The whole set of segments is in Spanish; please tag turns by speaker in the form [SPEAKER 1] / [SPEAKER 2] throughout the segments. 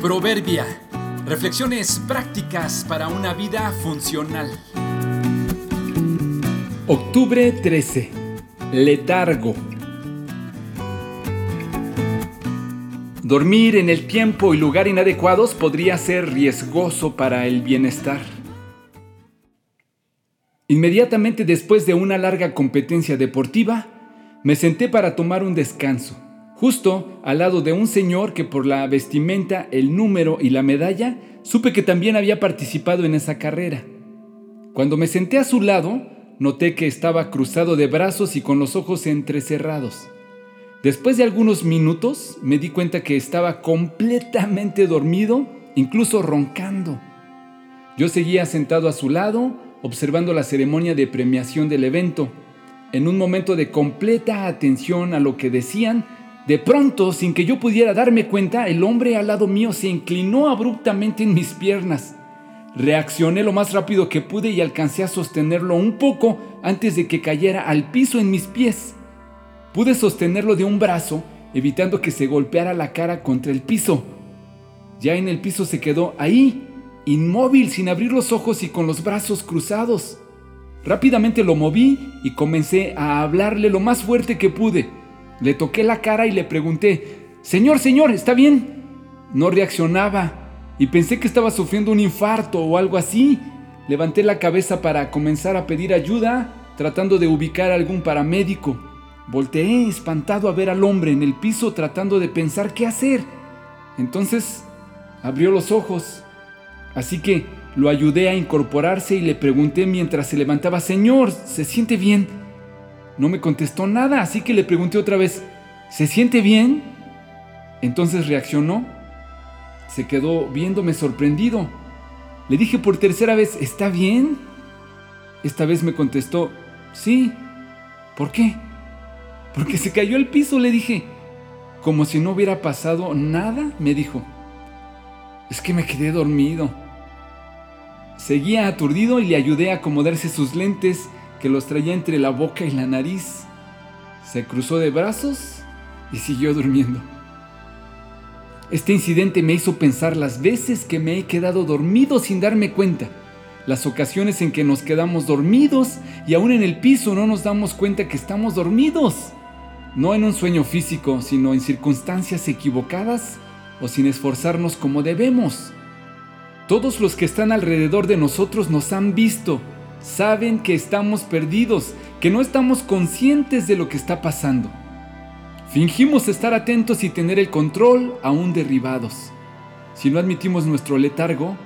[SPEAKER 1] Proverbia. Reflexiones prácticas para una vida funcional.
[SPEAKER 2] Octubre 13. Letargo. Dormir en el tiempo y lugar inadecuados podría ser riesgoso para el bienestar. Inmediatamente después de una larga competencia deportiva, me senté para tomar un descanso justo al lado de un señor que por la vestimenta, el número y la medalla, supe que también había participado en esa carrera. Cuando me senté a su lado, noté que estaba cruzado de brazos y con los ojos entrecerrados. Después de algunos minutos me di cuenta que estaba completamente dormido, incluso roncando. Yo seguía sentado a su lado, observando la ceremonia de premiación del evento. En un momento de completa atención a lo que decían, de pronto, sin que yo pudiera darme cuenta, el hombre al lado mío se inclinó abruptamente en mis piernas. Reaccioné lo más rápido que pude y alcancé a sostenerlo un poco antes de que cayera al piso en mis pies. Pude sostenerlo de un brazo, evitando que se golpeara la cara contra el piso. Ya en el piso se quedó ahí, inmóvil, sin abrir los ojos y con los brazos cruzados. Rápidamente lo moví y comencé a hablarle lo más fuerte que pude. Le toqué la cara y le pregunté, Señor, señor, ¿está bien? No reaccionaba y pensé que estaba sufriendo un infarto o algo así. Levanté la cabeza para comenzar a pedir ayuda, tratando de ubicar a algún paramédico. Volteé espantado a ver al hombre en el piso tratando de pensar qué hacer. Entonces abrió los ojos. Así que lo ayudé a incorporarse y le pregunté mientras se levantaba, Señor, ¿se siente bien? No me contestó nada, así que le pregunté otra vez, ¿se siente bien? Entonces reaccionó. Se quedó viéndome sorprendido. Le dije por tercera vez, ¿está bien? Esta vez me contestó, sí. ¿Por qué? Porque se cayó al piso, le dije. Como si no hubiera pasado nada, me dijo. Es que me quedé dormido. Seguía aturdido y le ayudé a acomodarse sus lentes que los traía entre la boca y la nariz. Se cruzó de brazos y siguió durmiendo. Este incidente me hizo pensar las veces que me he quedado dormido sin darme cuenta, las ocasiones en que nos quedamos dormidos y aún en el piso no nos damos cuenta que estamos dormidos, no en un sueño físico, sino en circunstancias equivocadas o sin esforzarnos como debemos. Todos los que están alrededor de nosotros nos han visto saben que estamos perdidos, que no estamos conscientes de lo que está pasando. Fingimos estar atentos y tener el control aún derribados. Si no admitimos nuestro letargo,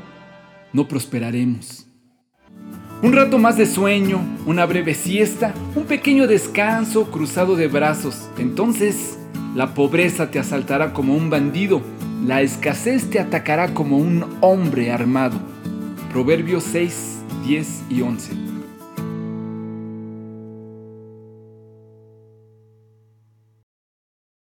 [SPEAKER 2] no prosperaremos. Un rato más de sueño, una breve siesta, un pequeño descanso cruzado de brazos. Entonces, la pobreza te asaltará como un bandido, la escasez te atacará como un hombre armado. Proverbios 6, 10 y 11.